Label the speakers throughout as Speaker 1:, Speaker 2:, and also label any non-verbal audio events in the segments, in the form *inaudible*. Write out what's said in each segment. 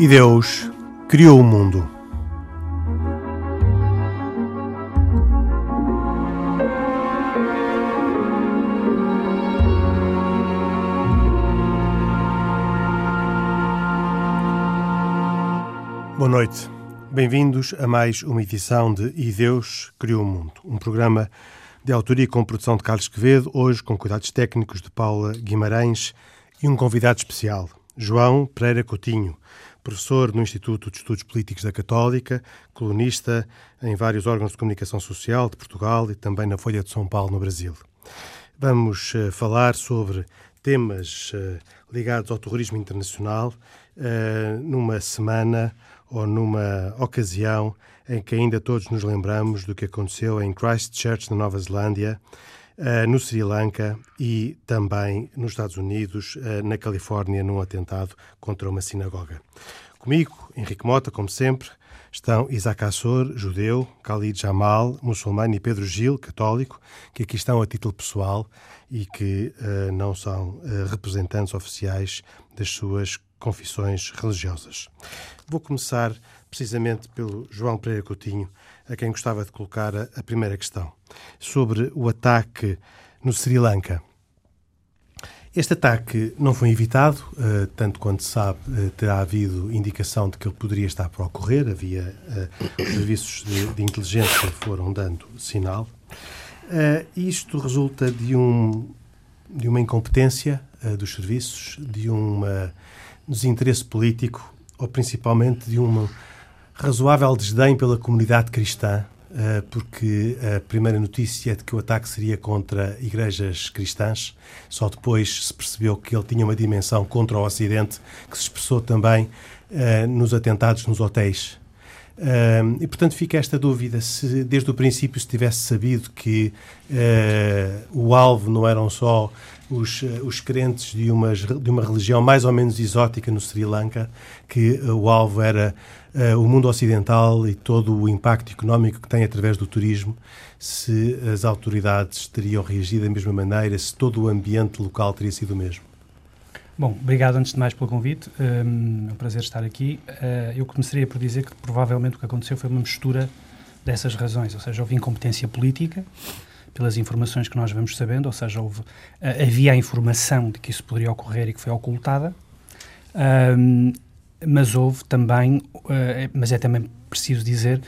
Speaker 1: E Deus criou o mundo. Boa noite. Bem-vindos a mais uma edição de E Deus Criou o Mundo, um programa de autoria com produção de Carlos Quevedo, hoje com cuidados técnicos de Paula Guimarães e um convidado especial, João Pereira Coutinho, professor no Instituto de Estudos Políticos da Católica, colunista em vários órgãos de comunicação social de Portugal e também na Folha de São Paulo, no Brasil. Vamos uh, falar sobre temas uh, ligados ao terrorismo internacional uh, numa semana ou numa ocasião em que ainda todos nos lembramos do que aconteceu em Christchurch, na Nova Zelândia, no Sri Lanka e também nos Estados Unidos, uh, na Califórnia, num atentado contra uma sinagoga. Comigo, Henrique Mota, como sempre, estão Isaac Assor, judeu, Khalid Jamal, muçulmano e Pedro Gil, católico, que aqui estão a título pessoal e que uh, não são representantes oficiais das suas confissões religiosas. Vou começar precisamente pelo João Pereira Coutinho, a quem gostava de colocar a, primeira questão, sobre o ataque no Sri Lanka. Este ataque não foi evitado, uh, tanto quanto se sabe, uh, terá havido indicação de que ele poderia estar para ocorrer, havia uh, os serviços de, de, inteligência foram dando sinal. isto resulta de, um, de uma incompetência dos serviços, de um desinteresse político, ou principalmente de uma razoável desdém pela comunidade cristã, eh, porque a primeira notícia de que o ataque seria contra igrejas cristãs. Só depois se percebeu que ele tinha uma dimensão contra o Ocidente, que se expressou também eh, nos atentados nos hotéis. Eh, e, portanto, fica esta dúvida se desde o princípio se tivesse sabido que o alvo não eram só os, os crentes de uma, de uma religião mais ou menos exótica no Sri Lanka, que o alvo era uh, o mundo ocidental e todo o impacto económico que tem através do turismo, se as autoridades teriam reagido da mesma maneira, se todo o ambiente local teria sido o mesmo.
Speaker 2: Bom, obrigado antes de mais pelo convite. Um, é um prazer estar aqui. Uh, eu começaria por dizer que provavelmente o que aconteceu foi uma mistura dessas razões, ou seja, houve incompetência política, pelas informações que nós vamos sabendo, ou seja, houve, uh, havia a informação de que isso poderia ocorrer e que foi ocultada. Um, mas houve também, uh, mas é também preciso dizer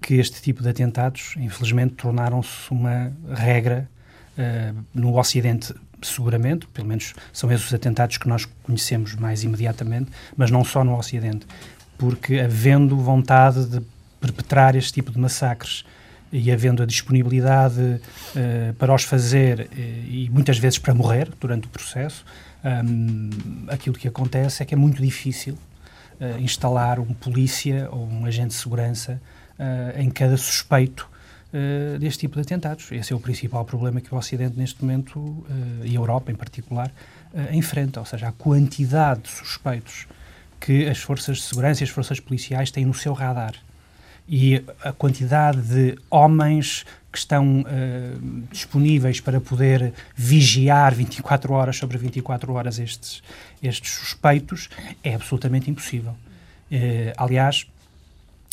Speaker 2: que este tipo de atentados, infelizmente, tornaram-se uma regra uh, no Ocidente, seguramente, pelo menos são esses os atentados que nós conhecemos mais imediatamente, mas não só no Ocidente, porque havendo vontade de perpetrar este tipo de massacres e havendo a disponibilidade uh, para os fazer e muitas vezes para morrer durante o processo, um, aquilo que acontece é que é muito difícil uh, instalar um polícia ou um agente de segurança uh, em cada suspeito uh, deste tipo de atentados. Esse é o principal problema que o Ocidente, neste momento, e a Europa em particular, enfrenta. Ou seja, a quantidade de suspeitos que as forças de segurança e as forças policiais têm no seu radar e a quantidade de homens que estão uh, disponíveis para poder vigiar 24 horas sobre 24 horas estes, estes suspeitos é absolutamente impossível. Uh, aliás,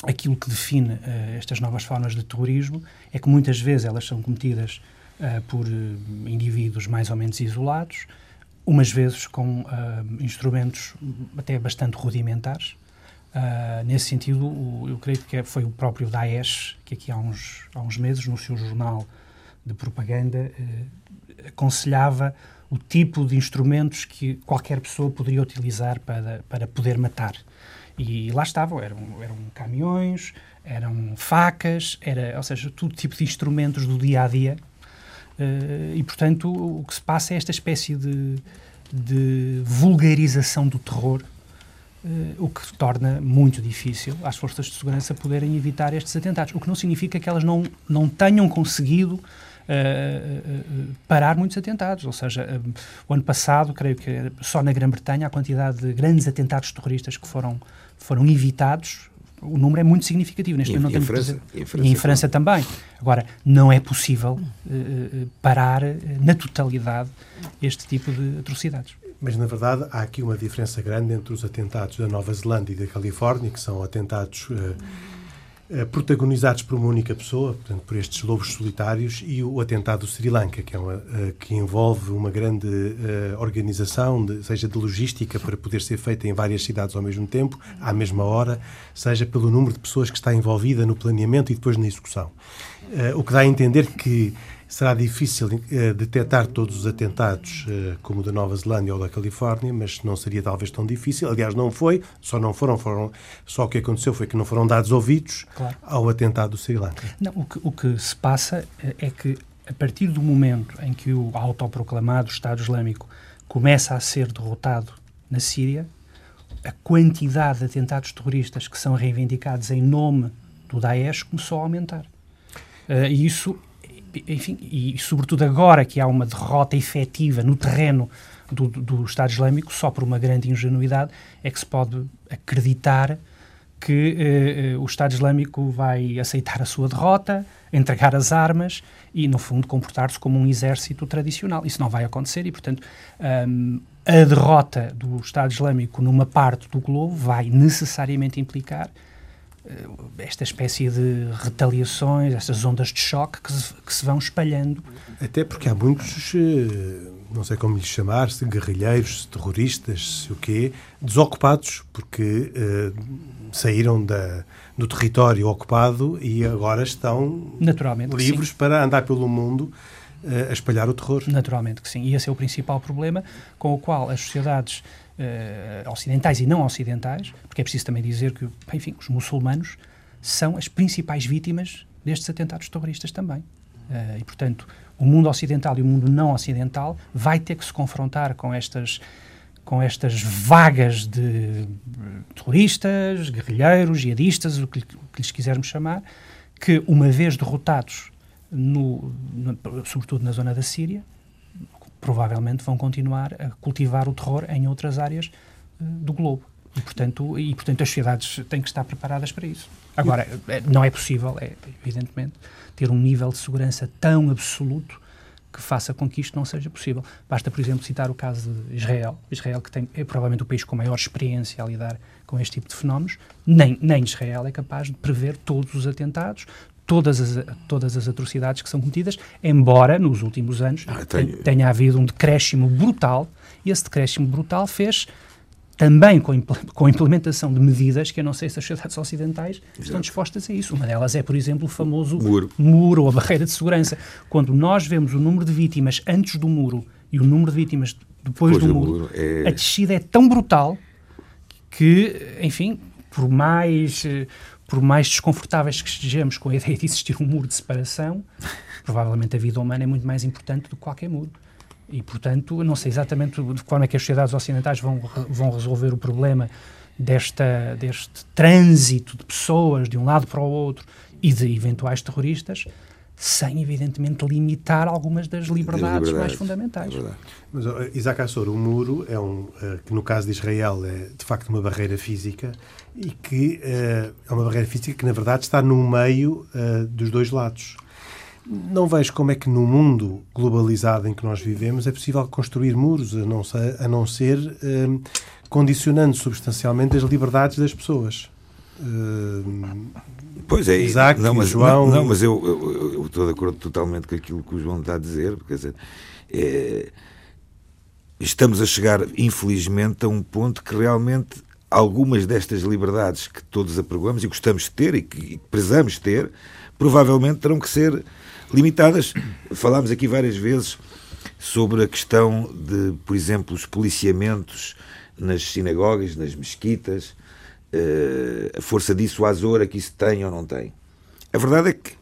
Speaker 2: aquilo que define uh, estas novas formas de terrorismo é que muitas vezes elas são cometidas por indivíduos mais ou menos isolados, umas vezes com instrumentos até bastante rudimentares, Uh, nesse sentido, o, eu creio que foi o próprio Daesh que aqui há uns, há uns meses, no seu jornal de propaganda, uh, aconselhava o tipo de instrumentos que qualquer pessoa poderia utilizar para, para poder matar. E lá estavam, eram, eram caminhões, eram facas, era, ou seja, todo tipo de instrumentos do dia a dia. Uh, e, portanto, o que se passa é esta espécie de, de vulgarização do terror Uh, o que torna muito difícil às forças de segurança poderem evitar estes atentados. O que não significa que elas não, não tenham conseguido uh, uh, parar muitos atentados. Ou seja, o ano passado, creio que só na Grã-Bretanha, a quantidade de grandes atentados terroristas que foram, foram evitados. O número é muito significativo.
Speaker 3: Neste momento não França,
Speaker 2: e em França, e em França também. Agora, não é possível parar na totalidade este tipo de atrocidades.
Speaker 1: Mas, na verdade, há aqui uma diferença grande entre os atentados da Nova Zelândia e da Califórnia, que são atentados uh, uh, protagonizados por uma única pessoa, portanto, por estes lobos solitários, e o atentado do Sri Lanka, que, é uma, uh, que envolve uma grande organização, de, seja de logística, para poder ser feita em várias cidades ao mesmo tempo, à mesma hora, seja pelo número de pessoas que está envolvida no planeamento e depois na execução. o que dá a entender que Será difícil uh, detectar todos os atentados, uh, como o da Nova Zelândia ou da Califórnia, mas não seria talvez tão difícil. Aliás, não foi, só não foram, foram só o que aconteceu foi que não foram dados ouvidos claro. ao atentado do Sri Lanka.
Speaker 2: Não, o que, o que se passa eh, é que a partir do momento em que o autoproclamado Estado Islâmico começa a ser derrotado na Síria, a quantidade de atentados terroristas que são reivindicados em nome do Daesh começou a aumentar. Uh, e isso enfim, e sobretudo agora que há uma derrota efetiva no terreno do, do, Estado Islâmico, só por uma grande ingenuidade é que se pode acreditar que eh, eh, o Estado Islâmico vai aceitar a sua derrota, entregar as armas e, no fundo, comportar-se como um exército tradicional. Isso não vai acontecer e, portanto, um, a derrota do Estado Islâmico numa parte do globo vai necessariamente implicar esta espécie de retaliações, estas ondas de choque que se, que se vão espalhando.
Speaker 1: Até porque há muitos, eh, não sei como lhes chamar, se guerrilheiros, terroristas, se o quê, desocupados, porque uh, saíram da, do território ocupado e agora estão
Speaker 2: Naturalmente
Speaker 1: livres para andar pelo mundo uh, a espalhar o terror.
Speaker 2: Naturalmente que sim. E esse é o principal problema com o qual as sociedades uh, ocidentais e não ocidentais, porque é preciso também dizer que, enfim, os muçulmanos são as principais vítimas destes atentados terroristas também. Uh, e, portanto, o mundo ocidental e o mundo não ocidental vai ter que se confrontar com estas com estas vagas de terroristas, guerrilheiros, jihadistas, o que, o que lhes quisermos chamar, que, uma vez derrotados, no, no, sobretudo na zona da Síria, provavelmente vão continuar a cultivar o terror em outras áreas uh, do globo. E portanto, e, portanto, as sociedades têm que estar preparadas para isso. Agora, eh, não é possível, é, evidentemente, ter um nível de segurança tão absoluto que faça com que isto não seja possível. Basta, por exemplo, citar o caso de Israel. Israel, que tem, é provavelmente o país com maior experiência a lidar com este tipo de fenómenos, nem, nem Israel é capaz de prever todos os atentados, todas as, todas as atrocidades que são cometidas, embora nos últimos anos ah, tenho... tenha havido um decréscimo brutal, e esse decréscimo brutal fez também com, com a implementação de medidas que eu não sei se as sociedades ocidentais Exato. estão dispostas a isso. Uma delas é, por exemplo, o famoso
Speaker 3: muro.
Speaker 2: muro ou a barreira de segurança. Quando nós vemos o número de vítimas antes do muro e o número de vítimas depois, depois do, do, muro, muro é... a descida é tão brutal que, enfim, por mais eh, por mais desconfortáveis que estejamos com a ideia de existir um muro de separação, provavelmente a vida humana é muito mais importante do que qualquer muro. E, portanto, não sei exatamente de que forma é que as sociedades ocidentais vão, vão resolver o problema desta, deste trânsito de pessoas de um lado para o outro e de eventuais terroristas, sem, evidentemente, limitar algumas das liberdades, mais fundamentais. É
Speaker 1: Mas, Isaac Assor, o muro é um, uh, que no caso de Israel é de facto uma barreira física e que uh, é uma barreira física que, na verdade, está no meio uh, dos dois lados. Não vejo como é que no mundo globalizado em que nós vivemos é possível construir muros, a não ser, a não ser condicionando substancialmente as liberdades das pessoas. Uh,
Speaker 3: pois é, Isaac, não, mas, João... não, mas eu, eu, eu, estou de acordo totalmente com aquilo que o João está a dizer, quer dizer, é, estamos a chegar, infelizmente, a um ponto que realmente algumas destas liberdades que todos apregamos e gostamos de ter e que prezamos ter, provavelmente terão que ser limitadas. Falámos aqui várias vezes sobre a questão de, por exemplo, os policiamentos nas sinagogas, nas mesquitas, a força dissuasora que isso tem ou não tem. A verdade é que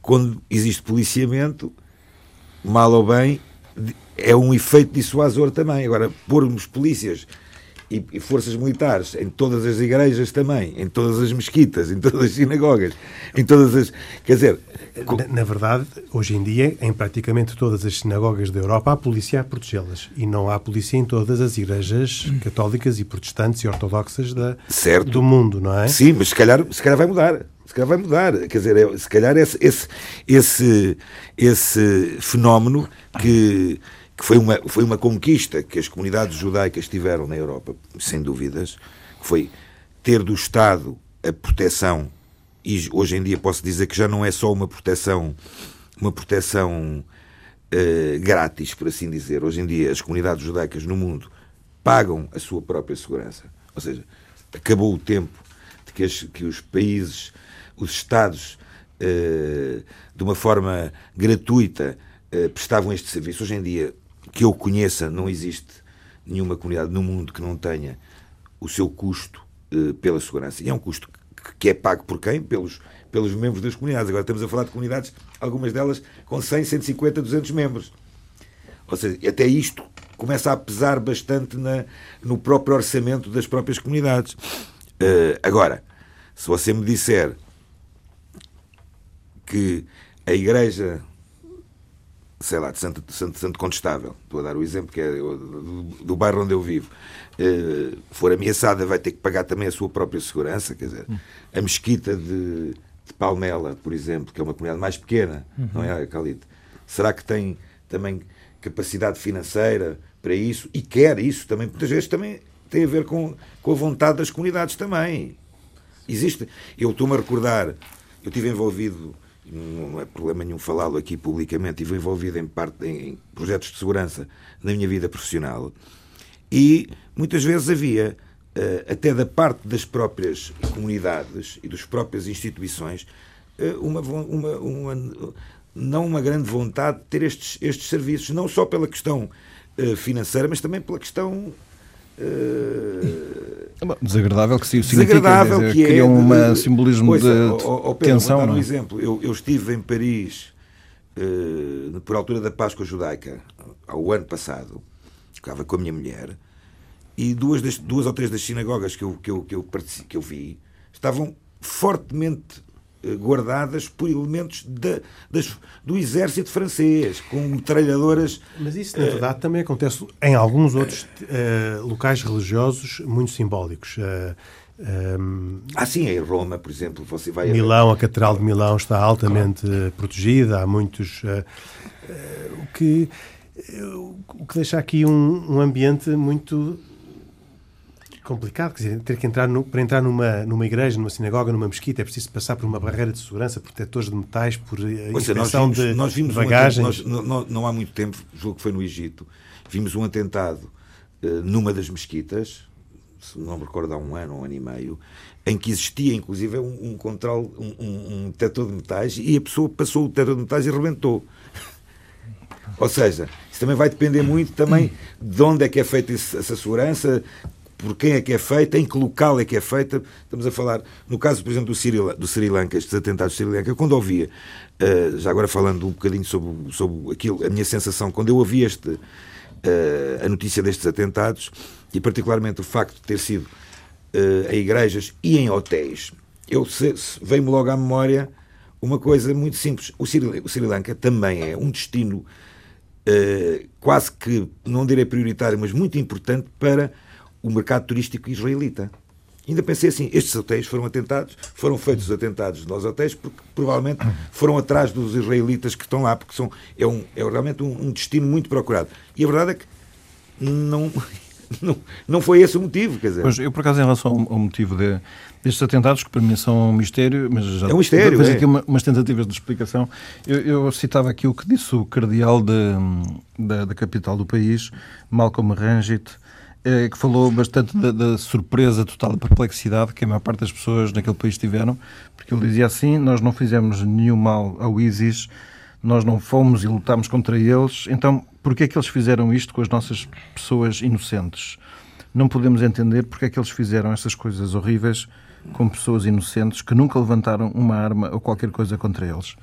Speaker 3: quando existe policiamento, mal ou bem, é um efeito dissuasor também. Agora, pormos polícias e, e, forças militares em todas as igrejas também, em todas as mesquitas, em todas as sinagogas, em todas as. Quer dizer.
Speaker 1: Na, na verdade, hoje em dia, em praticamente todas as sinagogas da Europa, há polícia a protegê-las. E não há polícia em todas as igrejas católicas e protestantes e ortodoxas da,
Speaker 3: certo.
Speaker 1: do mundo, não é?
Speaker 3: Sim, mas se calhar, se calhar vai mudar. Se calhar vai mudar. Quer dizer, é, se calhar esse, esse, esse, esse fenómeno que que foi uma, foi uma conquista que as comunidades judaicas tiveram na Europa, sem dúvidas, que foi ter do Estado a proteção, e hoje em dia posso dizer que já não é só uma proteção, uma proteção uh, grátis, por assim dizer. Hoje em dia as comunidades judaicas no mundo pagam a sua própria segurança. Ou seja, acabou o tempo de que, as, que os países, os Estados, uh, de uma forma gratuita, uh, prestavam este serviço. Hoje em dia, que eu conheça, não existe nenhuma comunidade no mundo que não tenha o seu custo uh, pela segurança. E é um custo que é pago por quem? Pelos, pelos membros das comunidades. Agora estamos a falar de comunidades, algumas delas com 100, 150, 200 membros. Ou seja, até isto começa a pesar bastante na, no próprio orçamento das próprias comunidades. Uh, agora, se você me disser que a Igreja, sei lá, de Santo, Santo, Santo Condestável, estou a dar o exemplo que é do, do bairro onde eu vivo, uh, for ameaçada, vai ter que pagar também a sua própria segurança. Quer dizer, a mesquita de, de Palmela, por exemplo, que é uma comunidade mais pequena, uhum. não é, Calite? Será que tem também capacidade financeira para isso e quer isso também, muitas vezes também tem a ver com, com a vontade das comunidades também. Existe. Eu estou-me a recordar, eu estive envolvido, não é problema nenhum falá-lo aqui publicamente, estive envolvido em, parte, em projetos de segurança na minha vida profissional e muitas vezes havia, eh, até da parte das próprias comunidades e das próprias instituições, eh, uma, uma, uma, não uma grande vontade de ter estes, estes serviços, não só pela questão uh, financeira, mas também pela questão.
Speaker 4: Uh, desagradável que sim, desagradável significa, que é, cria um simbolismo de, oh, oh, Pedro, tensão. Vou
Speaker 3: dar um é? exemplo. Eu, eu, estive em Paris uh, por altura da Páscoa Judaica, ao ano passado, ficava com a minha mulher, e duas, das, duas ou três das sinagogas que eu, que eu, que eu, que eu vi estavam fortemente eh, guardadas por elementos de, das, do exército francês, com metralhadoras.
Speaker 1: Mas isso, na verdade, uh, também acontece em alguns outros uh, locais religiosos muito simbólicos. Uh,
Speaker 3: um, ah, sim, em Roma, por exemplo, você vai.
Speaker 1: Milão, a, a Catedral de Milão está altamente claro. protegida, há muitos. o, que, o que deixa aqui um, um ambiente muito complicado, quer dizer, ter que entrar no, para entrar numa, numa igreja, numa sinagoga, numa mesquita, é preciso passar por uma barreira de segurança, protetores de metais, por eh,
Speaker 3: nós vimos,
Speaker 1: de
Speaker 3: nós vimos bagagens. Um nós, não, não, há muito tempo, julgo que foi no Egito, vimos um atentado uh, numa das mesquitas, se não me recordo há um ano, um ano e meio, em que existia inclusive um, um controle, um, um, um detector de metais e a pessoa passou o detector de metais e rebentou. Ou seja, isso também vai depender muito também de onde é que é feita essa segurança, por quem é que é feita, em que local é que é feita. Estamos a falar, no caso, por exemplo, do Sri, do Sri Lanka, estes atentados do Sri Lanka, quando ouvia, uh, já agora falando um bocadinho sobre, sobre aquilo, a minha sensação, quando eu ouvi este, uh, a notícia destes atentados, e particularmente o facto de ter sido uh, em igrejas e em hotéis, eu veio-me logo à memória uma coisa muito simples. O Sri, o Sri Lanka também é um destino quase que, não direi prioritário, mas muito importante para o mercado turístico israelita. Ainda pensei assim, estes hotéis foram atentados, foram feitos os atentados nos hotéis porque provavelmente foram atrás dos israelitas que estão lá, porque são, é, um, é realmente um, um destino muito procurado. E a verdade é que não, *laughs* não, não foi esse o motivo, quer dizer.
Speaker 4: Pois, eu por acaso em relação ao, ao motivo de, destes atentados, que para mim são um mistério, mas já
Speaker 3: é um mistério, é.
Speaker 4: aqui uma, umas tentativas de explicação. Eu, eu, citava aqui o que disse o cardeal de, da, da capital do país, Malcolm Rangit, eh, que falou bastante da, da, surpresa total, da perplexidade que a maior parte das pessoas naquele país tiveram, porque ele dizia assim: Nós não fizemos nenhum mal ao ISIS, nós não fomos e lutámos contra eles, então por que é que eles fizeram isto com as nossas pessoas inocentes? Não podemos entender porque é que eles fizeram essas coisas horríveis com pessoas inocentes que nunca levantaram uma arma ou qualquer coisa contra eles.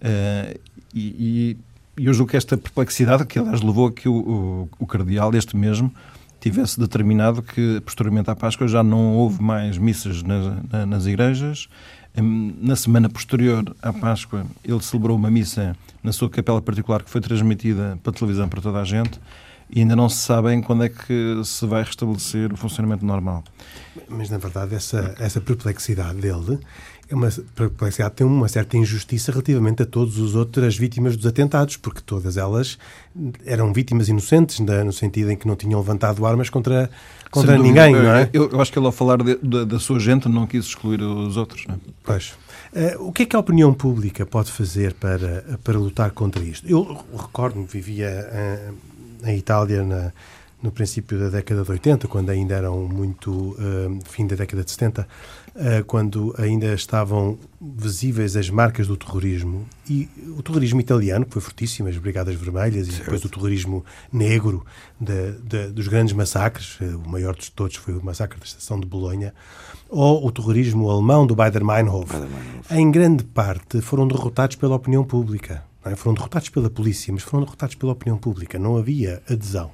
Speaker 4: Uh, e, e, eu julgo que esta perplexidade, que aliás levou que o, o, o cardeal, este mesmo, tivesse determinado que, posteriormente à Páscoa, já não houve mais missas nas, nas igrejas. Na semana posterior à Páscoa, ele celebrou uma missa na sua capela particular que foi transmitida para televisão para toda a gente e ainda não se sabem quando é que se vai restabelecer o funcionamento normal.
Speaker 1: Mas, na verdade, essa, essa perplexidade dele é uma perplexidade, tem uma certa injustiça relativamente a todas as outras vítimas dos atentados, porque todas elas eram vítimas inocentes, no sentido em que não tinham levantado armas contra, contra ninguém, não é?
Speaker 4: Eu, eu, acho que ele, ao falar de, de, da sua gente, não quis excluir os outros, não é?
Speaker 1: Pois. Uh, o que é que a opinião pública pode fazer para, para lutar contra isto? Eu recordo-me, vivia uh, em Itália na, no princípio da década de 80, quando ainda eram muito. Uh, fim da década de 70, uh, quando ainda estavam visíveis as marcas do terrorismo. E o terrorismo italiano, que foi fortíssimo, as Brigadas Vermelhas, certo. e depois o terrorismo negro de, de, dos grandes massacres, uh, o maior de todos foi o massacre da estação de Bolonha, ou o terrorismo alemão do Baader-Meinhof. Em grande parte foram derrotados pela opinião pública. É? Foram derrotados pela polícia, mas foram derrotados pela opinião pública. Não havia adesão.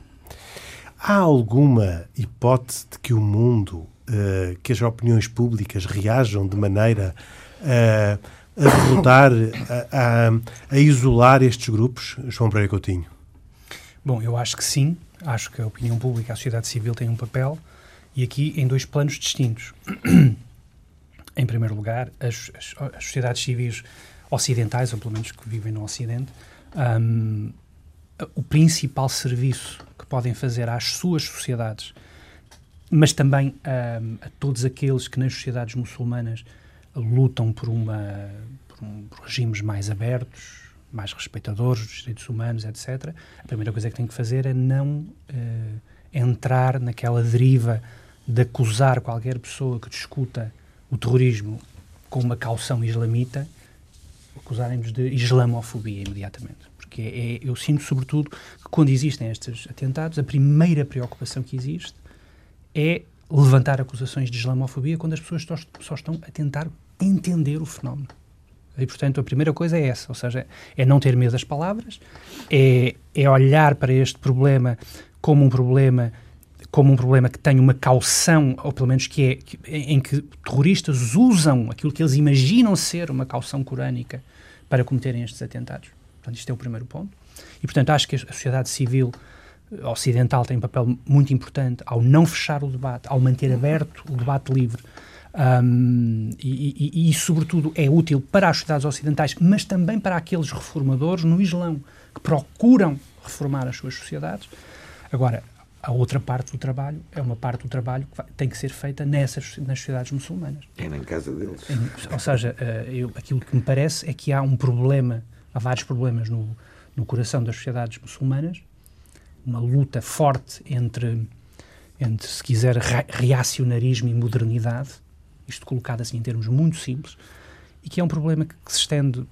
Speaker 1: Há alguma hipótese de que o mundo, uh, que as opiniões públicas reajam de maneira uh, a derrotar, a, a, a, isolar estes grupos, João Pereira Coutinho?
Speaker 2: Bom, eu acho que sim. Acho que a opinião pública, a sociedade civil tem um papel e aqui em dois planos distintos. Em primeiro lugar, as, as, as, sociedades civis ocidentais, ou pelo menos que vivem no Ocidente, um, o principal serviço que podem fazer às suas sociedades, mas também a, a todos aqueles que nas sociedades muçulmanas lutam por, uma, por, um, por regimes mais abertos, mais respeitadores dos direitos humanos, etc., a primeira coisa que tem que fazer é não uh, entrar naquela deriva de acusar qualquer pessoa que discuta o terrorismo com uma caução islamita, acusarem-nos de islamofobia imediatamente porque é, eu sinto, sobretudo, que quando existem estes atentados, a primeira preocupação que existe é levantar acusações de islamofobia quando as pessoas só, só estão a tentar entender o fenómeno. E, portanto, a primeira coisa é essa, ou seja, é não ter medo das palavras, é, é olhar para este problema como um problema como um problema que tem uma caução, ou pelo menos que é em que terroristas usam aquilo que eles imaginam ser uma caução corânica para cometerem estes atentados. Portanto, isto é o primeiro ponto. E, portanto, acho que a sociedade civil eh, ocidental tem um papel muito importante ao não fechar o debate, ao manter aberto o debate livre. Um, e, e, e, sobretudo, é útil para as sociedades ocidentais, mas também para aqueles reformadores no Islão que procuram reformar as suas sociedades. Agora, a outra parte do trabalho é uma parte do trabalho que vai, tem que ser feita nessas nas sociedades muçulmanas.
Speaker 3: É na casa deles.
Speaker 2: ou seja, uh, eu, aquilo que me parece é que há um problema há vários problemas no, no coração das sociedades muçulmanas, uma luta forte entre, entre se quiser, reacionarismo e modernidade, isto colocado assim em termos muito simples, e que é um problema que, que se estende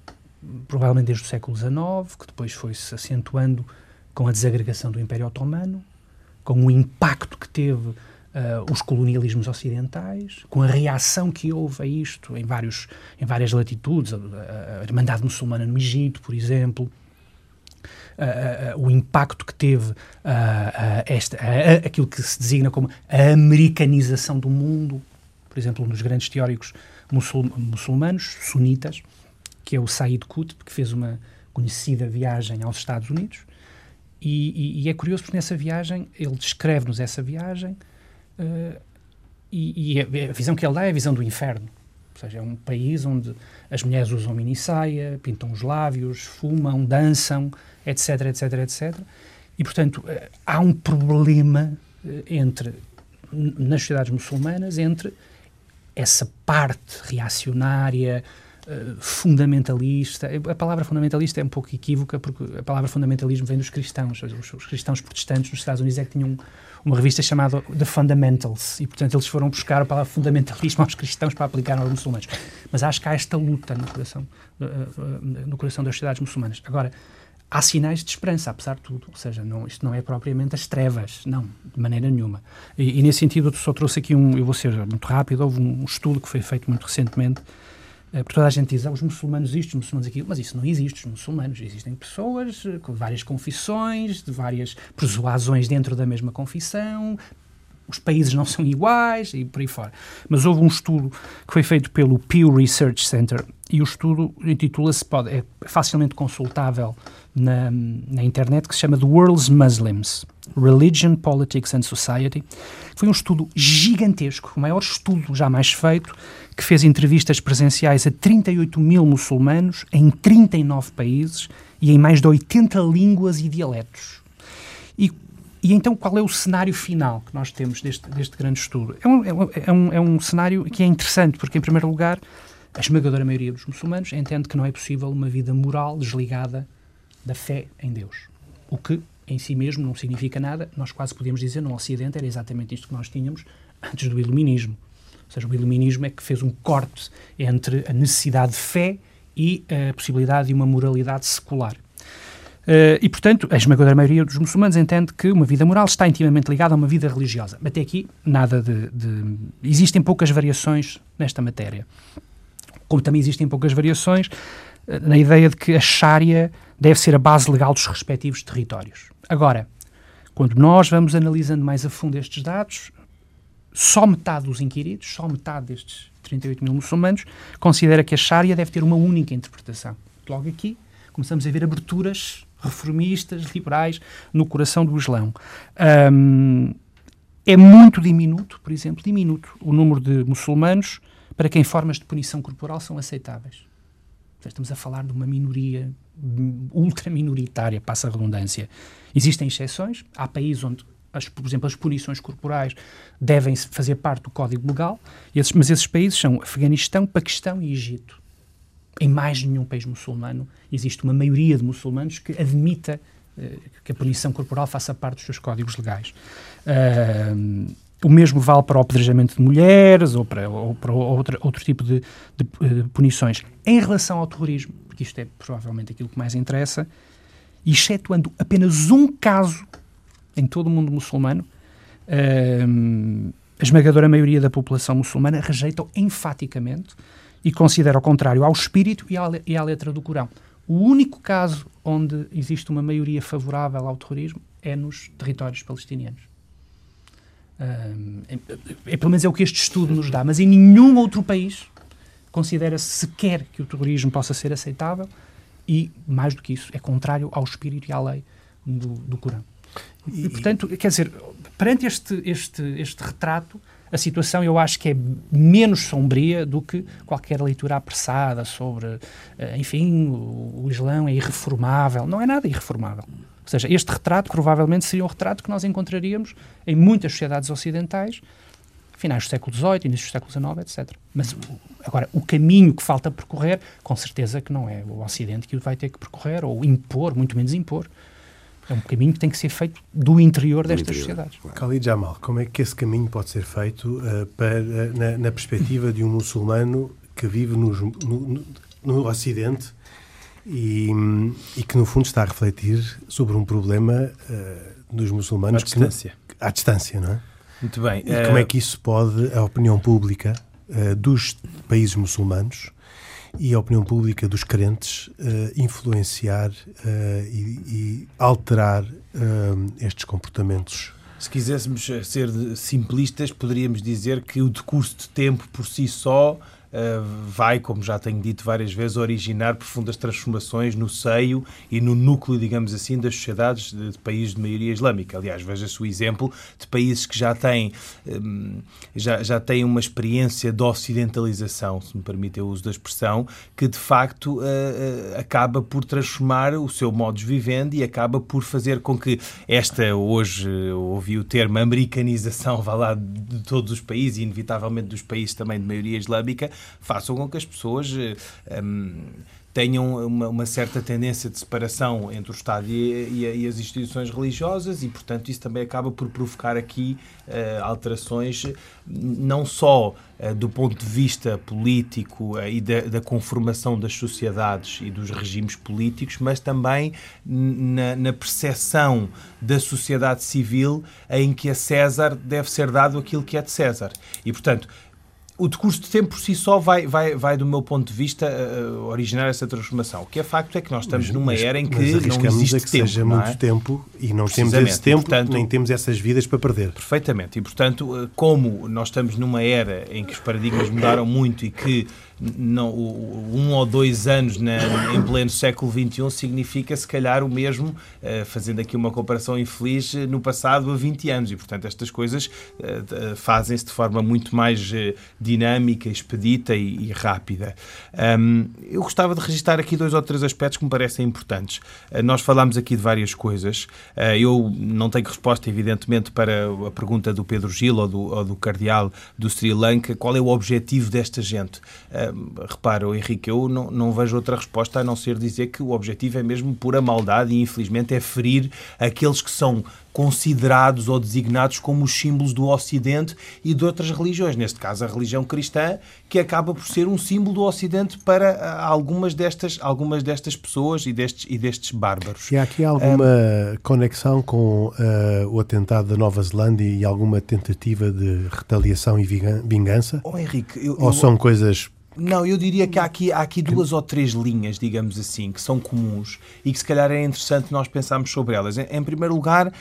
Speaker 2: provavelmente desde o século XIX, que depois foi-se acentuando com a desagregação do Império Otomano, com o impacto que teve Uh, os colonialismos ocidentais, com a reação que houve a isto em, vários, em várias latitudes, a, a, Irmandade Muçulmana no Egito, por exemplo, uh, uh, o impacto que teve esta, aquilo que se designa como a americanização do mundo, por exemplo, nos grandes teóricos muçul muçulmanos, sunitas, que é o Said Qutb, que fez uma conhecida viagem aos Estados Unidos, e, e, e é curioso porque nessa viagem, ele descreve-nos essa viagem, Uh, e, e a, a, visão que ele dá é a visão do inferno. Ou seja, é um país onde as mulheres usam minissaia, pintam os lábios, fumam, dançam, etc, etc, etc. E, portanto, uh, há um problema uh, entre, nas sociedades muçulmanas, entre essa parte reacionária, fundamentalista. A palavra fundamentalista é um pouco equívoca, porque a palavra fundamentalismo vem dos cristãos. Os, os cristãos protestantes nos Estados Unidos é que tinham uma revista chamada The Fundamentals, e portanto eles foram buscar a palavra fundamentalismo aos cristãos para aplicar aos muçulmanos. Mas acho que há esta luta no coração, eh, eh, no coração das sociedades muçulmanas. Agora, há sinais de esperança, apesar de tudo. Ou seja, não, isto não é propriamente as trevas, não, de maneira nenhuma. E, e nesse sentido, eu só trouxe aqui um, eu vou ser muito rápido, houve um estudo que foi feito muito recentemente eh, porque toda a gente diz, ah, os muçulmanos isto, os muçulmanos aquilo, mas isso não existe, os muçulmanos existem pessoas eh, com várias confissões, de várias persuasões dentro da mesma confissão, os países não são iguais e por aí fora. Mas houve um estudo que foi feito pelo Pew Research Center e o estudo intitula-se, é facilmente consultável na, na internet, que se chama The World's Muslims. Religion, Politics and Society. Foi um estudo gigantesco, o maior estudo jamais feito, que fez entrevistas presenciais a 38 mil muçulmanos em 39 países e em mais de 80 línguas e dialetos. E, e então qual é o cenário final que nós temos deste, deste grande estudo? É um, é, um, é um cenário que é interessante, porque, em primeiro lugar, a esmagadora maioria dos muçulmanos entende que não é possível uma vida moral desligada da fé em Deus. O que em si mesmo não significa nada. Nós quase podemos dizer no Ocidente era exatamente isto que nós tínhamos antes do Iluminismo. Ou seja, o Iluminismo é que fez um corte entre a necessidade de fé e a possibilidade de uma moralidade secular. Uh, e, portanto, a esmagadora maioria dos muçulmanos entende que uma vida moral está intimamente ligada a uma vida religiosa. Até aqui, nada de, de. Existem poucas variações nesta matéria. Como também existem poucas variações uh, na ideia de que a Sharia deve ser a base legal dos respectivos territórios. Agora, quando nós vamos analisando mais a fundo estes dados, só metade dos inquiridos, só metade destes 38 mil muçulmanos, considera que a Sharia deve ter uma única interpretação. Logo aqui, começamos a ver aberturas reformistas, liberais, no coração do Islão. Um, é muito diminuto, por exemplo, diminuto o número de muçulmanos para quem formas de punição corporal são aceitáveis. Estamos a falar de uma minoria ultra minoritária, passa a redundância. Existem exceções, há países onde as, por exemplo, as punições corporais devem fazer parte do código legal, esses, mas esses países são Afeganistão, Paquistão e Egito. Em mais nenhum país muçulmano existe uma maioria de muçulmanos que admita uh, que a punição corporal faça parte dos seus códigos legais. Uh, o mesmo vale para o apedrejamento de mulheres ou para, ou para outro, tipo de, de, de, eh, punições. Em relação ao terrorismo, porque isto é provavelmente aquilo que mais interessa, excetuando apenas um caso em todo o mundo muçulmano, uh, a esmagadora maioria da população muçulmana rejeita enfaticamente e considera ao contrário ao espírito e à, e à letra do Corão. O único caso onde existe uma maioria favorável ao terrorismo é nos territórios palestinianos. É, é, pelo menos é o que este estudo nos dá, mas em nenhum outro país considera-se sequer que o terrorismo possa ser aceitável e, mais do que isso, é contrário ao espírito e à lei do, do Corão. E, portanto, quer dizer, perante este, este, este retrato, a situação eu acho que é menos sombria do que qualquer leitura apressada sobre, eh, enfim, o, o Islão é irreformável. Não é nada irreformável. Ou seja, este retrato provavelmente seria um retrato que nós encontraríamos em muitas sociedades ocidentais, finais do século XVIII, início do século XIX, etc. Mas agora, o caminho que falta percorrer, com certeza que não é o Ocidente que o vai ter que percorrer, ou impor, muito menos impor. É um caminho que tem que ser feito do interior destas interior, sociedades.
Speaker 1: Claro. Khalid Jamal, como é que esse caminho pode ser feito uh, para, na, na, perspectiva de um muçulmano que vive no, no, no Ocidente e, e, que, no fundo, está a refletir sobre um problema uh, dos muçulmanos
Speaker 5: à distância.
Speaker 1: Que, à distância, não é?
Speaker 5: Muito bem.
Speaker 1: E como é que isso pode, a opinião pública uh, dos países muçulmanos e a opinião pública dos crentes uh, influenciar uh, e, e, alterar uh, estes comportamentos.
Speaker 5: Se quiséssemos ser simplistas, poderíamos dizer que o decurso de tempo por si só eh, vai, como já tenho dito várias vezes, originar profundas transformações no seio e no núcleo, digamos assim, das sociedades de, países de maioria islâmica. Aliás, veja-se o exemplo de países que já têm, um, já, já têm uma experiência de ocidentalização, se me permite o uso da expressão, que de facto uh, uh, acaba por transformar o seu modo de vivendo e acaba por fazer com que esta, hoje ouvi o termo americanização, *laughs* vá lá, de todos os países, e inevitavelmente dos países também de maioria islâmica, façam com que as pessoas um, ehm, tenham uma, uma, certa tendência de separação entre o Estado e, e, e, as instituições religiosas e, portanto, isso também acaba por provocar aqui uh, alterações, não só uh, do ponto de vista político uh, e da, da, conformação das sociedades e dos regimes políticos, mas também na, na percepção da sociedade civil em que a César deve ser dado aquilo que é de César. E, portanto, o decurso de tempo por si só vai, vai, vai do meu ponto de vista, uh, originar essa transformação. O que é facto é que nós estamos mas, numa era em que não existe
Speaker 1: a que tempo. seja muito é? tempo e não temos esse tempo, portanto, nem temos essas vidas para perder.
Speaker 5: Perfeitamente. E, portanto, como nós estamos numa era em que os paradigmas mudaram muito e que não, um ou dois anos na, em pleno século XXI significa, se calhar, o mesmo, fazendo aqui uma comparação infeliz, no passado a 20 anos. E, portanto, estas coisas fazem-se de forma muito mais uh, dinâmica, expedita e, e rápida. Um, eu gostava de registrar aqui dois ou três aspectos que me parecem importantes. nós falámos aqui de várias coisas. eu não tenho resposta, evidentemente, para a pergunta do Pedro Gil ou do, ou do Cardeal do Sri Lanka, qual é o objetivo desta gente? repara, Henrique, eu não, não vejo outra resposta a não ser dizer que o objetivo é mesmo pura maldade e, infelizmente, é ferir aqueles que são considerados ou designados como os símbolos do Ocidente e de outras religiões, neste caso a religião cristã, que acaba por ser um símbolo do Ocidente para ah, algumas destas, algumas destas pessoas e destes, e destes bárbaros.
Speaker 1: E há aqui alguma um, conexão com uh, o atentado da Nova Zelândia e alguma tentativa de retaliação e vingança?
Speaker 5: Oh, Henrique, eu,
Speaker 1: ou
Speaker 5: eu...
Speaker 1: são coisas
Speaker 5: não, eu diria que há aqui, há aqui duas ou três linhas, digamos assim, que são comuns e que se calhar é interessante nós pensarmos sobre elas. Em primeiro lugar,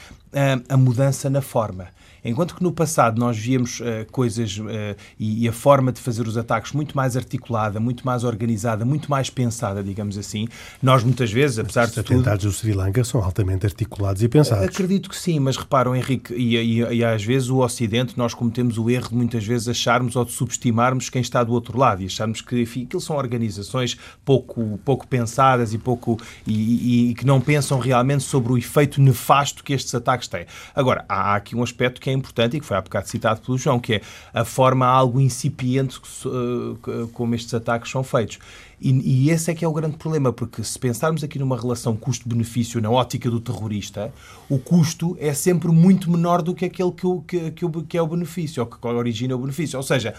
Speaker 5: a mudança na forma. Enquanto que no passado nós víamos uh, coisas uh, e, e, a forma de fazer os ataques muito mais articulada, muito mais organizada, muito mais pensada, digamos assim, nós muitas vezes, apesar
Speaker 1: de
Speaker 5: tudo...
Speaker 1: Os atentados do Sri Lanka são altamente articulados e pensados.
Speaker 5: Acredito que sim, mas reparam, Henrique, e, e, e, às vezes o Ocidente, nós cometemos o erro de muitas vezes acharmos ou de subestimarmos quem está do outro lado e acharmos que, enfim, aquilo são organizações pouco, pouco pensadas e pouco e que não pensam realmente sobre o efeito nefasto que estes ataques Agora, há aqui um aspecto que é importante e que foi há bocado citado pelo João, que é a forma algo incipiente uh, como estes ataques são feitos. E, e, esse é que é o grande problema, porque se pensarmos aqui numa relação custo-benefício na ótica do terrorista, o custo é sempre muito menor do que aquele que, que, que, que é o benefício, ou que origina o benefício. Ou seja,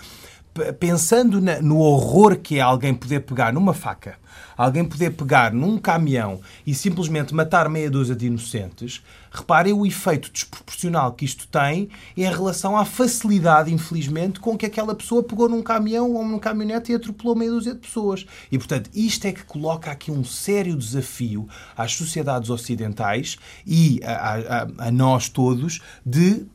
Speaker 5: pensando na, no horror que é alguém poder pegar numa faca, alguém poder pegar num caminhão e simplesmente matar meia dúzia de inocentes, reparem o efeito desproporcional que isto tem em relação à facilidade, infelizmente, com que aquela pessoa pegou num caminhão ou num caminhonete e atropelou meia dúzia de pessoas. E, portanto, isto é que coloca aqui um sério desafio às sociedades ocidentais e a, a, a nós todos de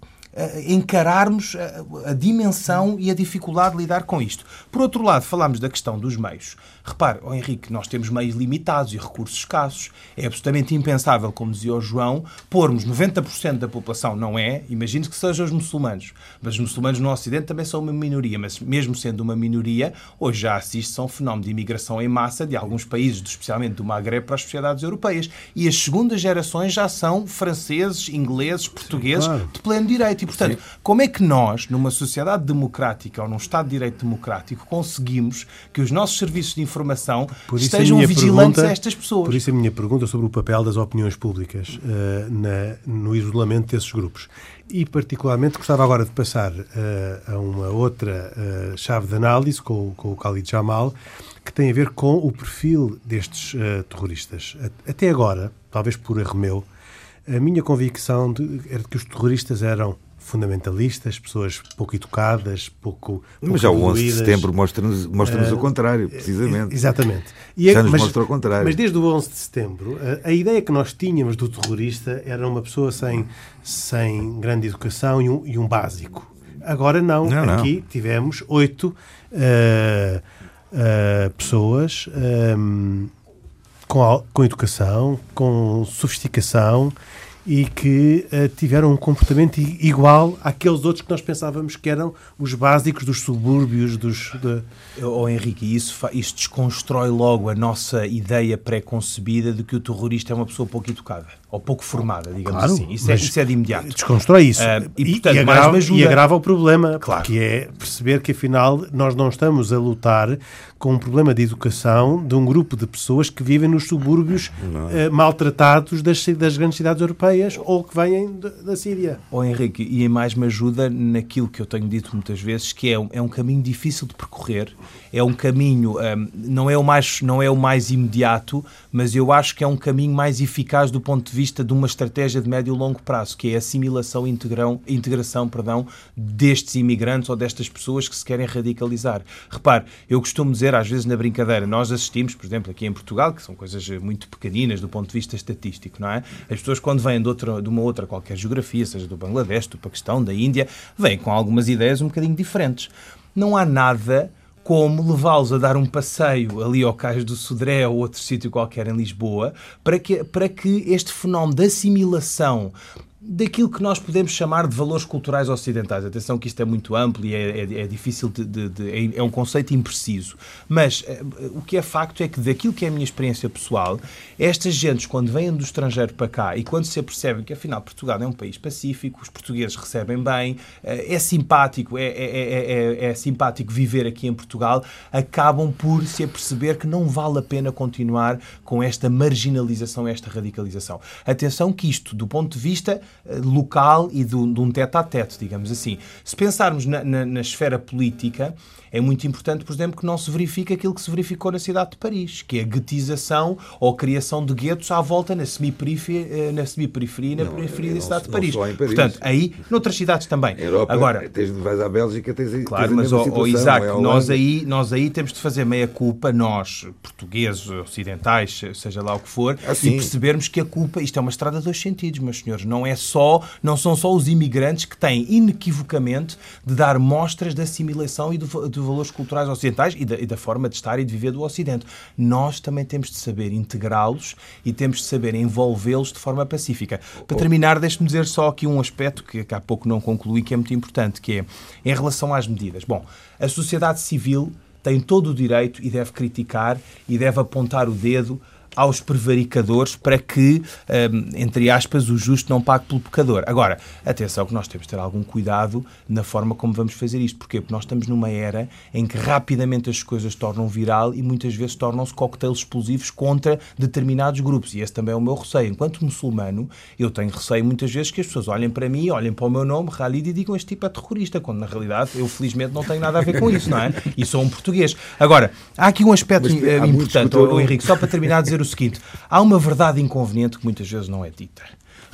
Speaker 5: encararmos a, a, dimensão e a dificuldade de lidar com isto. Por outro lado, falamos da questão dos meios. Repare, oh Henrique, nós temos meios limitados e recursos escassos. É absolutamente impensável, como dizia o João, pormos 90% da população, não é? Imagine que sejam os muçulmanos. Mas os muçulmanos no Ocidente também são uma minoria, mas mesmo sendo uma minoria, hoje já assiste-se a um fenómeno de imigração em massa de alguns países, especialmente do Maghreb, para as sociedades europeias. E as segundas gerações já são franceses, ingleses, portugueses, Sim, claro. de pleno direito. E, portanto, Sim. como é que nós, numa sociedade democrática ou num Estado de Direito democrático, conseguimos que os nossos serviços de informação estejam vigilantes pergunta, a estas pessoas.
Speaker 1: Por isso a minha pergunta sobre o papel das opiniões públicas uh, na, no isolamento desses grupos. E, particularmente, gostava agora de passar uh, a uma outra uh, chave de análise com, com o Khalid Jamal, que tem a ver com o perfil destes terroristas. Até agora, talvez por erro meu, a minha convicção de, era de que os terroristas eram fundamentalistas, pessoas pouco educadas, pouco.
Speaker 3: Mas já o 11 de setembro mostra-nos mostra uh, o contrário, precisamente.
Speaker 1: Exatamente.
Speaker 3: E já é, nos mas, mostra o contrário.
Speaker 1: Mas desde o 11 de setembro, a, a, ideia que nós tínhamos do terrorista era uma pessoa sem, sem grande educação e um, e um básico. Agora não. não Aqui não. tivemos oito uh, uh, pessoas. Um, com, com educação, com sofisticação e que uh, tiveram um comportamento igual àqueles outros que nós pensávamos que eram os básicos dos subúrbios dos... De...
Speaker 5: Oh, Henrique, isso, isso desconstrói logo a nossa ideia pré-concebida de que o terrorista é uma pessoa pouco educada ou pouco formada, digamos claro, assim. Isso é, isso é de imediato.
Speaker 1: Desconstrói isso. Uh, e, portanto, e, agrava, ajuda... e agrava o problema, claro. que é perceber que, afinal, nós não estamos a lutar com um problema de educação de um grupo de pessoas que vivem nos subúrbios uh, maltratados das, das grandes cidades europeias ou que vêm da Síria.
Speaker 5: Ou oh, Henrique, e mais me ajuda naquilo que eu tenho dito muitas vezes, que é um, é um caminho difícil de percorrer, é um caminho, um, não, é o mais, não é o mais imediato, mas eu acho que é um caminho mais eficaz do ponto de vista de uma estratégia de médio e longo prazo, que é a assimilação e integrão, integração perdão, destes imigrantes ou destas pessoas que se querem radicalizar. Repare, eu costumo dizer, às vezes na brincadeira, nós assistimos, por exemplo, aqui em Portugal, que são coisas muito pequeninas do ponto de vista estatístico, não é? As pessoas, quando vêm de, outra, de uma outra qualquer geografia, seja do Bangladesh, do Paquistão, da Índia, vêm com algumas ideias um bocadinho diferentes. Não há nada como levá-los a dar um passeio ali ao Cais do Sodré ou outro sítio qualquer em Lisboa, para que, para que este fenómeno de assimilação daquilo que nós podemos chamar de valores culturais ocidentais. Atenção que isto é muito amplo e é, é, é difícil, de, de, de, é, é um conceito impreciso. Mas eh, o que é facto é que daquilo que é a minha experiência pessoal, estas gentes, quando vêm do estrangeiro para cá e quando se apercebem que afinal Portugal é um país pacífico, os portugueses recebem bem, eh, é simpático, é, é, é simpático viver aqui em Portugal, acabam por se aperceber que não vale a pena continuar com esta marginalização, esta radicalização. Atenção que isto, do ponto de vista local e de, de um teto a teto, digamos assim. Se pensarmos na, na, na esfera política, é muito importante, por exemplo, que não se verifique aquilo que se verificou na cidade de Paris, que é a guetização ou a criação de guetos à volta na semi-periferia, eh, na semi-periferia e na não, periferia da cidade de Paris. Paris. Portanto, aí, noutras cidades também.
Speaker 3: Europa, Agora, tens, vais à Bélgica, tens,
Speaker 5: claro,
Speaker 3: tens
Speaker 5: mas, a oh, Isaac, é nós aí, nós aí temos de fazer meia culpa, nós, portugueses, ocidentais, seja lá o que for, assim. e percebermos que a culpa, isto é uma estrada de dois sentidos, meus senhores, não é só, não são só os imigrantes que têm inequivocamente de dar mostras de assimilação e de, de valores culturais ocidentais e da, e da, forma de estar e de viver do Ocidente. Nós também temos de saber integrá-los e temos de saber envolvê-los de forma pacífica. Para terminar, deixe-me dizer só aqui um aspecto que há pouco não concluí, que é muito importante, que é em relação às medidas. Bom, a sociedade civil tem todo o direito e deve criticar e deve apontar o dedo aos prevaricadores para que, hum, entre aspas, o justo não pague pelo pecador. Agora, atenção que nós temos de ter algum cuidado na forma como vamos fazer isto. Porquê? Porque nós estamos numa era em que rapidamente as coisas tornam viral e muitas vezes tornam-se coquetéis explosivos contra determinados grupos. E esse também é o meu receio. Enquanto muçulmano, eu tenho receio muitas vezes que as pessoas olhem para mim, olhem para o meu nome, Khalid, e digam este tipo é terrorista, quando na realidade eu felizmente não tenho nada a ver com isso, não é? E sou um português. Agora, há aqui um aspecto Mas, importante, o, Henrique, só para terminar a dizer o seguinte: há uma verdade inconveniente que muitas vezes não é dita.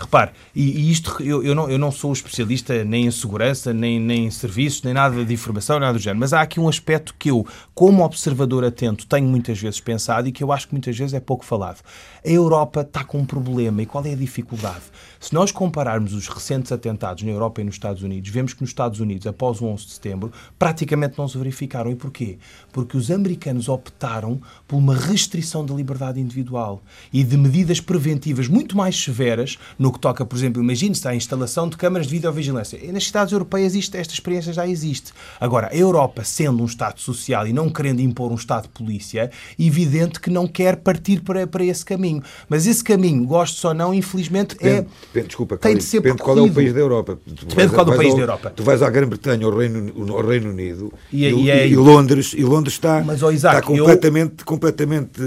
Speaker 5: Repare, e, isto eu, eu, não, eu não sou especialista nem em segurança, nem, nem em serviços, nem nada de informação, nada do género, mas há aqui um aspecto que eu, como observador atento, tenho muitas vezes pensado e que eu acho que muitas vezes é pouco falado. A Europa está com um problema e qual é a dificuldade? Se nós compararmos os recentes atentados na Europa e nos Estados Unidos, vemos que nos Estados Unidos, após o 11 de setembro, praticamente não se verificaram. E porquê? Porque os americanos optaram por uma restrição da liberdade individual e de medidas preventivas muito mais severas no que toca, por exemplo, imagine-se a instalação de câmaras de videovigilância. E nas cidades europeias isto, esta experiência já existe. Agora, a Europa, sendo um Estado social e não querendo impor um Estado de polícia, evidente que não quer partir para, para esse caminho. Mas esse caminho, gosto ou não, infelizmente, é
Speaker 3: Depende, desculpa, tem de ser depende qual é o país da Europa.
Speaker 5: Tu depende qual é o país ao, da Europa.
Speaker 3: Tu vais à Grã-Bretanha, ao Reino, ao Reino Unido e, e, e, é, e, Londres, e Londres está, mas, oh, Isaac, está completamente, eu... completamente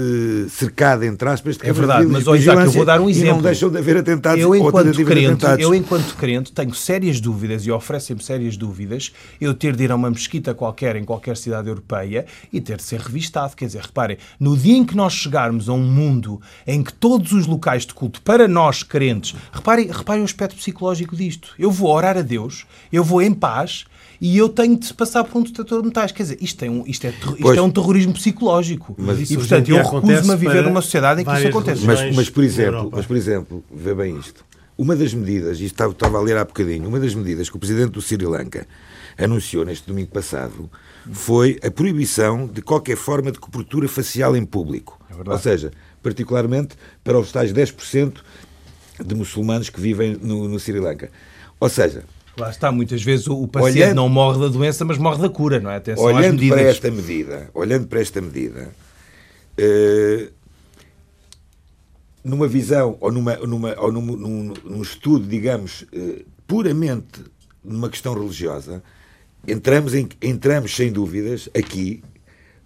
Speaker 3: cercada, entre aspas,
Speaker 5: de É verdade, mas oh, Isaac, eu vou dar um exemplo.
Speaker 3: E não deixam de haver atentados
Speaker 5: eu, enquanto crente, Eu, enquanto crente, tenho sérias dúvidas e oferecem-me sérias dúvidas eu ter de ir a uma mesquita qualquer, em qualquer cidade europeia, e ter de ser revistado. Quer dizer, reparem, no dia em que nós chegarmos a um mundo em que todos os locais de culto, para nós crentes, reparem reparem, reparem o aspecto psicológico disto. Eu vou orar a Deus, eu vou em paz e eu tenho de passar por um detector de metais. Quer dizer, isto é um, isto é, isto é um terrorismo psicológico. Mas e, portanto, eu recuso-me a viver numa sociedade em que isso acontece.
Speaker 3: Mas, mas, por exemplo, mas, por exemplo, vê bem isto. Uma das medidas, e estava, estava a ler há bocadinho, uma das medidas que o presidente do Sri Lanka anunciou neste domingo passado foi a proibição de qualquer forma de cobertura facial em público. É Ou seja, particularmente para os tais 10% de muçulmanos que vivem no, no Sri Lanka. Ou seja,
Speaker 5: Lá está, muitas vezes o paciente olhando, não morre da doença, mas morre da cura, não é?
Speaker 3: Atenção olhando para esta medida, olhando para esta medida, uh, numa visão ou, numa, numa, ou num, num, num estudo, digamos, uh, puramente numa questão religiosa, entramos, em, entramos sem dúvidas aqui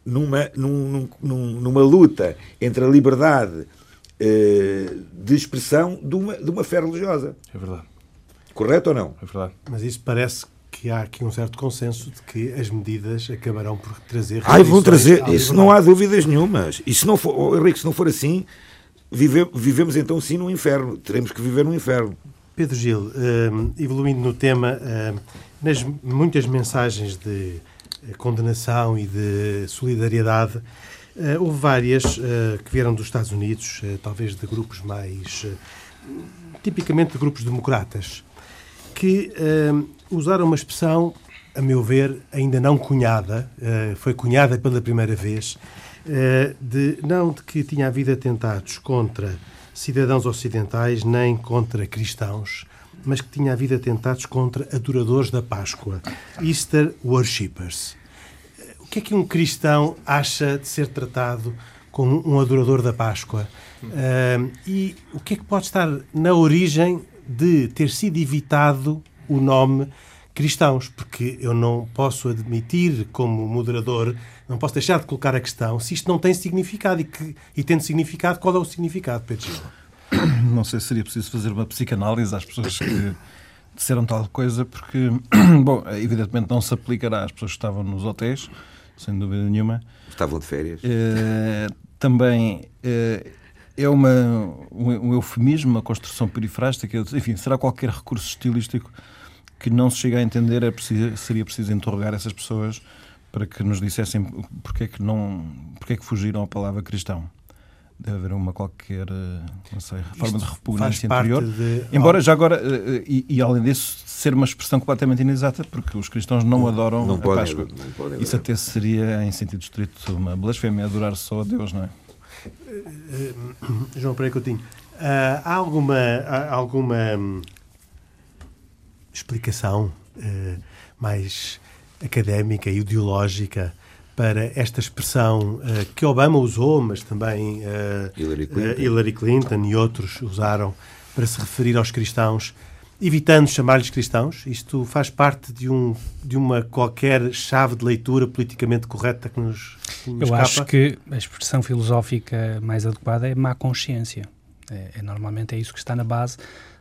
Speaker 3: numa, num, num, numa luta entre a liberdade eh, de expressão de uma, de uma fé religiosa.
Speaker 5: É verdade.
Speaker 3: Correto ou não?
Speaker 5: É verdade.
Speaker 1: Mas isso parece que há aqui um certo consenso de que as medidas acabarão por trazer.
Speaker 3: Ai, vão trazer. Isso não há dúvidas nenhumas. E se não for, oh, Henrique, se não for assim, vive, vivemos então sim no inferno. Teremos que viver no inferno.
Speaker 1: Pedro Gil, uh, evoluindo no tema, uh, nas muitas mensagens de condenação e de solidariedade, Uh, houve várias uh, que vieram dos Estados Unidos, uh, talvez de grupos mais. tipicamente de grupos democratas, que usaram uma expressão a meu ver, ainda não cunhada, foi cunhada pela primeira vez, de, não de que tinha havido atentados contra cidadãos ocidentais nem contra cristãos, mas que tinha havido atentados contra adoradores da Páscoa, Easter worshippers. Que é que um cristão acha de ser tratado como um adorador da Páscoa? Uh, e o que é que pode estar na origem de ter sido evitado o nome cristãos? Porque eu não posso admitir, como moderador, não posso deixar de colocar a questão se isto não tem significado e, que, e tendo significado, qual é o significado, Pedro? *coughs*
Speaker 4: Não sei se seria preciso fazer uma psicanálise às pessoas que disseram tal coisa, porque, *coughs* bom, evidentemente não se aplicará às pessoas que estavam nos hotéis, sem dúvida nenhuma.
Speaker 3: Estavam de férias.
Speaker 4: É, também é, é uma, um, eufemismo, uma construção perifrástica, enfim, será qualquer recurso estilístico que não se chega a entender, é preciso, seria preciso interrogar essas pessoas para que nos dissessem porque é que, não, porque é que fugiram à palavra cristão deve haver uma qualquer eh, não sei, forma de repugnância interior. De... Embora já agora, eh, e, e, além disso, ser uma expressão completamente inexata, porque os cristãos não, não adoram não a podem, Páscoa. Não podem Isso até seria, em sentido estrito, uma blasfémia, adorar só a Deus, não é?
Speaker 1: João Pereira Coutinho, há alguma, há alguma um, explicação mais académica e ideológica para esta expressão uh, que Obama usou, mas também uh, Hillary, Clinton. Uh, Hillary, Clinton. e outros usaram para se referir aos cristãos, evitando chamar-lhes cristãos? Isto faz parte de, um, de uma qualquer chave de leitura politicamente correta que nos,
Speaker 2: que nos Eu escapa? acho que a expressão filosófica mais adequada é má consciência. É, é, normalmente é isso que está na base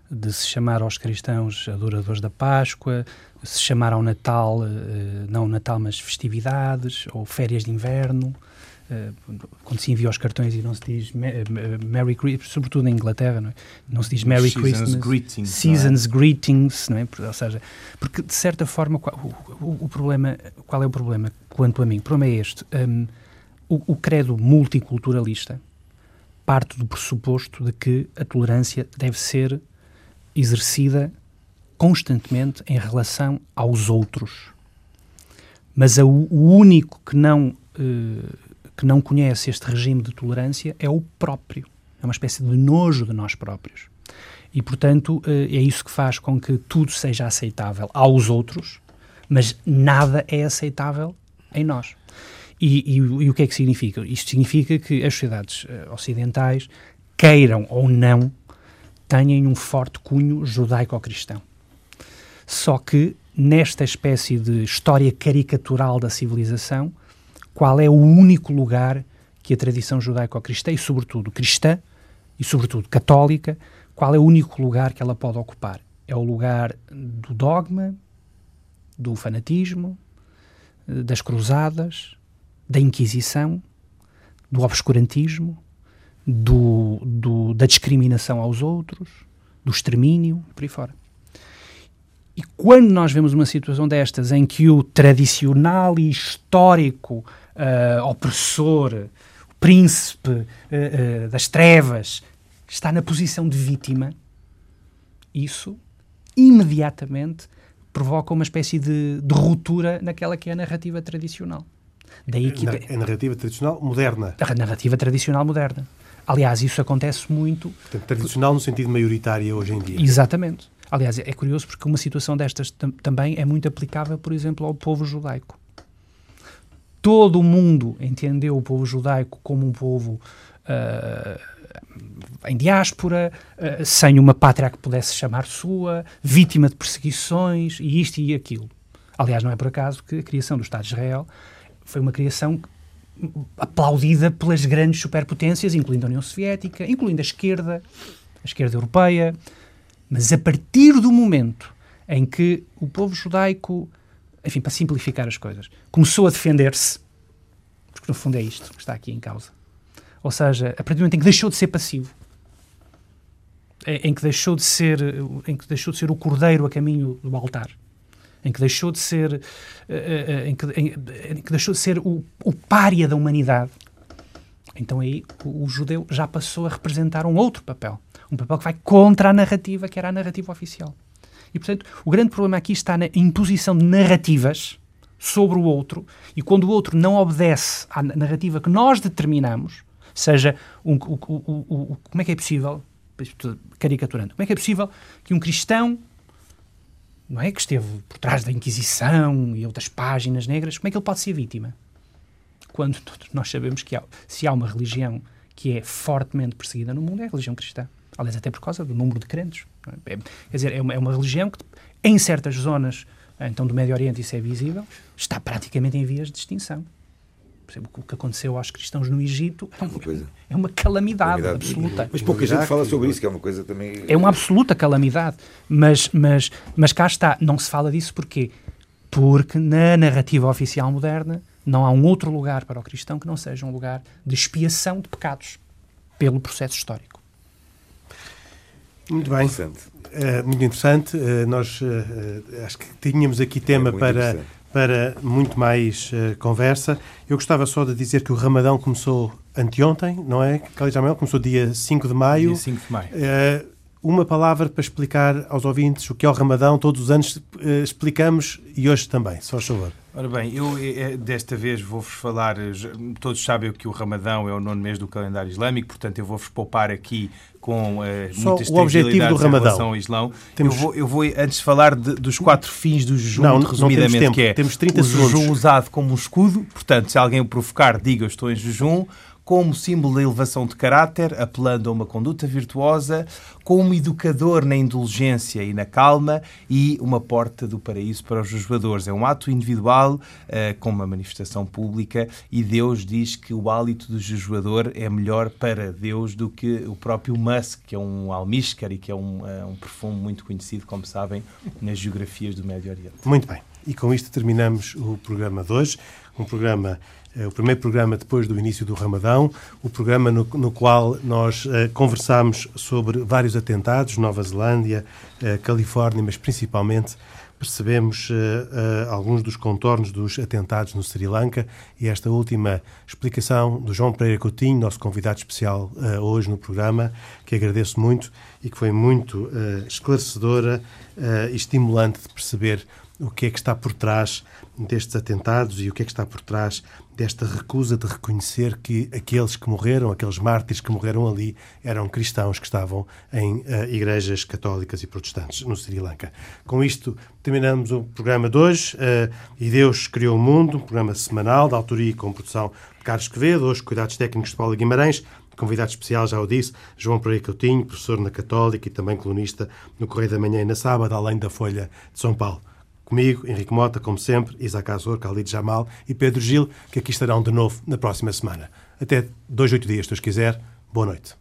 Speaker 2: de se chamar aos cristãos adoradores da Páscoa, se chamar ao Natal, eh, não Natal, mas festividades, ou férias de inverno, eh, quando se envia os cartões e não se diz eh, Merry Christmas, sobretudo na Inglaterra, não, é? não se diz Merry
Speaker 5: Seasons
Speaker 2: Christmas,
Speaker 5: greetings,
Speaker 2: Seasons não é? Greetings, não é? ou seja, porque de certa forma o, problema, qual é o problema quanto a mim? O problema é este, um, o, o credo multiculturalista parte do pressuposto de que a tolerância deve ser exercida constantemente em relação aos outros. Mas a, o único que não, eh, que não conhece este regime de tolerância é o próprio. É uma espécie de nojo de nós próprios. E, portanto, eh, é isso que faz com que tudo seja aceitável aos outros, mas nada é aceitável em nós. E, e, e o que é que significa? Isto significa que as sociedades uh, ocidentais, queiram ou não, têm um forte cunho judaico-cristão. Só que, nesta espécie de história caricatural da civilização, qual é o único lugar que a tradição judaico-cristã, e sobretudo cristã, e sobretudo católica, qual é o único lugar que ela pode ocupar? É o lugar do dogma, do fanatismo, das cruzadas, da Inquisição, do obscurantismo, do, do, da discriminação aos outros, do extermínio, por aí fora. E quando nós vemos uma situação destas em que o tradicional e histórico uh, opressor, o príncipe uh, uh, das trevas, está na posição de vítima, isso imediatamente provoca uma espécie de, de ruptura naquela que é a narrativa tradicional.
Speaker 1: Daí que... A narrativa tradicional moderna.
Speaker 2: A narrativa tradicional moderna. Aliás, isso acontece muito.
Speaker 1: Portanto, tradicional no sentido maioritário hoje em dia.
Speaker 2: Exatamente. Aliás, é curioso porque uma situação destas tam também é muito aplicável, por exemplo, ao povo judaico. Todo o mundo entendeu o povo judaico como um povo uh, em diáspora, uh, sem uma pátria que pudesse chamar sua, vítima de perseguições e isto e aquilo. Aliás, não é por acaso que a criação do Estado de Israel foi uma criação aplaudida pelas grandes superpotências, incluindo a União Soviética, incluindo a esquerda, a esquerda europeia. Mas a partir do momento em que o povo judaico, enfim, para simplificar as coisas, começou a defender-se, porque no fundo é isto que está aqui em causa. Ou seja, a partir do momento em que deixou de ser passivo, em que deixou de ser, em que deixou de ser o cordeiro a caminho do altar, em que deixou de ser, eh, eh, eh, em que, em, em que deixou de ser o, o pária da humanidade, então aí o, o, judeu já passou a representar um outro papel, um papel que vai contra a narrativa que era a narrativa oficial. E, portanto, o grande problema aqui está na imposição de narrativas sobre o outro, e quando o outro não obedece à narrativa que nós determinamos, seja um, o, o, como é que é possível, caricaturando, como é que é possível que um cristão não é que esteve por trás da Inquisição e outras páginas negras, como é que ele pode ser vítima? Quando nós sabemos que há, se há uma religião que é fortemente perseguida no mundo, é a religião cristã. Aliás, até por causa do número de crentes. É? É, quer dizer, é uma, é uma religião que, em certas zonas então do Médio Oriente isso é visível, está praticamente em vias de extinção. Por exemplo, o que aconteceu aos cristãos no Egito é uma, é uma calamidade, calamidade, absoluta.
Speaker 3: Mas pouca gente fala sobre isso, que é uma coisa também...
Speaker 2: É uma absoluta calamidade. Mas, mas, mas cá está, não se fala disso porquê? Porque na narrativa oficial moderna não há um outro lugar para o cristão que não seja um lugar de expiação de pecados pelo processo histórico.
Speaker 1: Muito bem. Uh, muito interessante. Uh, nós uh, acho que tínhamos aqui tema é para, para muito mais conversa. Eu gostava só de dizer que o Ramadão começou anteontem, não é? Khalid Jamel começou dia 5 de maio.
Speaker 5: Dia 5 de maio.
Speaker 1: uma palavra para explicar aos ouvintes o que é o Ramadão. Todos os anos explicamos e hoje também, só favor.
Speaker 5: Ora bem, eu desta vez vou-vos falar, todos sabem que o Ramadão é o nono mês do calendário islâmico, portanto eu vou-vos poupar aqui com uh,
Speaker 1: Só muitas o objetivo do Ramadão.
Speaker 5: ao Islão. Temos... Eu, vou, eu vou antes falar de, dos quatro fins do jejum, não, resumidamente, não
Speaker 1: temos
Speaker 5: que é
Speaker 1: temos 30
Speaker 5: o
Speaker 1: segundos.
Speaker 5: jejum usado como um escudo, portanto, se alguém o provocar, diga eu estou em jejum como símbolo da elevação de caráter, apelando a uma conduta virtuosa, como educador na indulgência e na calma e uma porta do paraíso para os jejuadores. É um ato individual, uh, com uma manifestação pública, e Deus diz que o hálito do jejuador é melhor para Deus do que o próprio musk, que é um almíscar e que é um, uh, um perfume muito conhecido, como sabem, nas geografias do Médio Oriente.
Speaker 1: Muito bem. E com isto terminamos o programa de hoje, um programa o primeiro programa depois do início do Ramadão, o programa no, no qual nós uh, conversámos sobre vários atentados, Nova Zelândia, uh, Califórnia, mas principalmente percebemos alguns dos contornos dos atentados no Sri Lanka. E esta última explicação do João Pereira Coutinho, nosso convidado especial hoje no programa, que agradeço muito e que foi muito esclarecedora e estimulante de perceber o que é que está por trás destes atentados e o que é que está por trás desta recusa de reconhecer que aqueles que morreram, aqueles mártires que morreram ali, eram cristãos que estavam em uh, igrejas católicas e protestantes no Sri Lanka. Com isto, terminamos o programa de hoje. Uh, e Deus criou o mundo, um programa semanal, de autoria e com produção de Carlos Quevedo, hoje cuidados técnicos de Paulo Guimarães. Convidado especial, já o disse, João Pereira Coutinho, professor na Católica e também colunista no Correio da Manhã e na Sábado, além da Folha de São Paulo. Comigo, Henrique Mota, como sempre, Isaac Azor, Khalid Jamal e Pedro Gil, que aqui estarão de novo na próxima semana. Até dois, oito dias, se os quiser. Boa noite.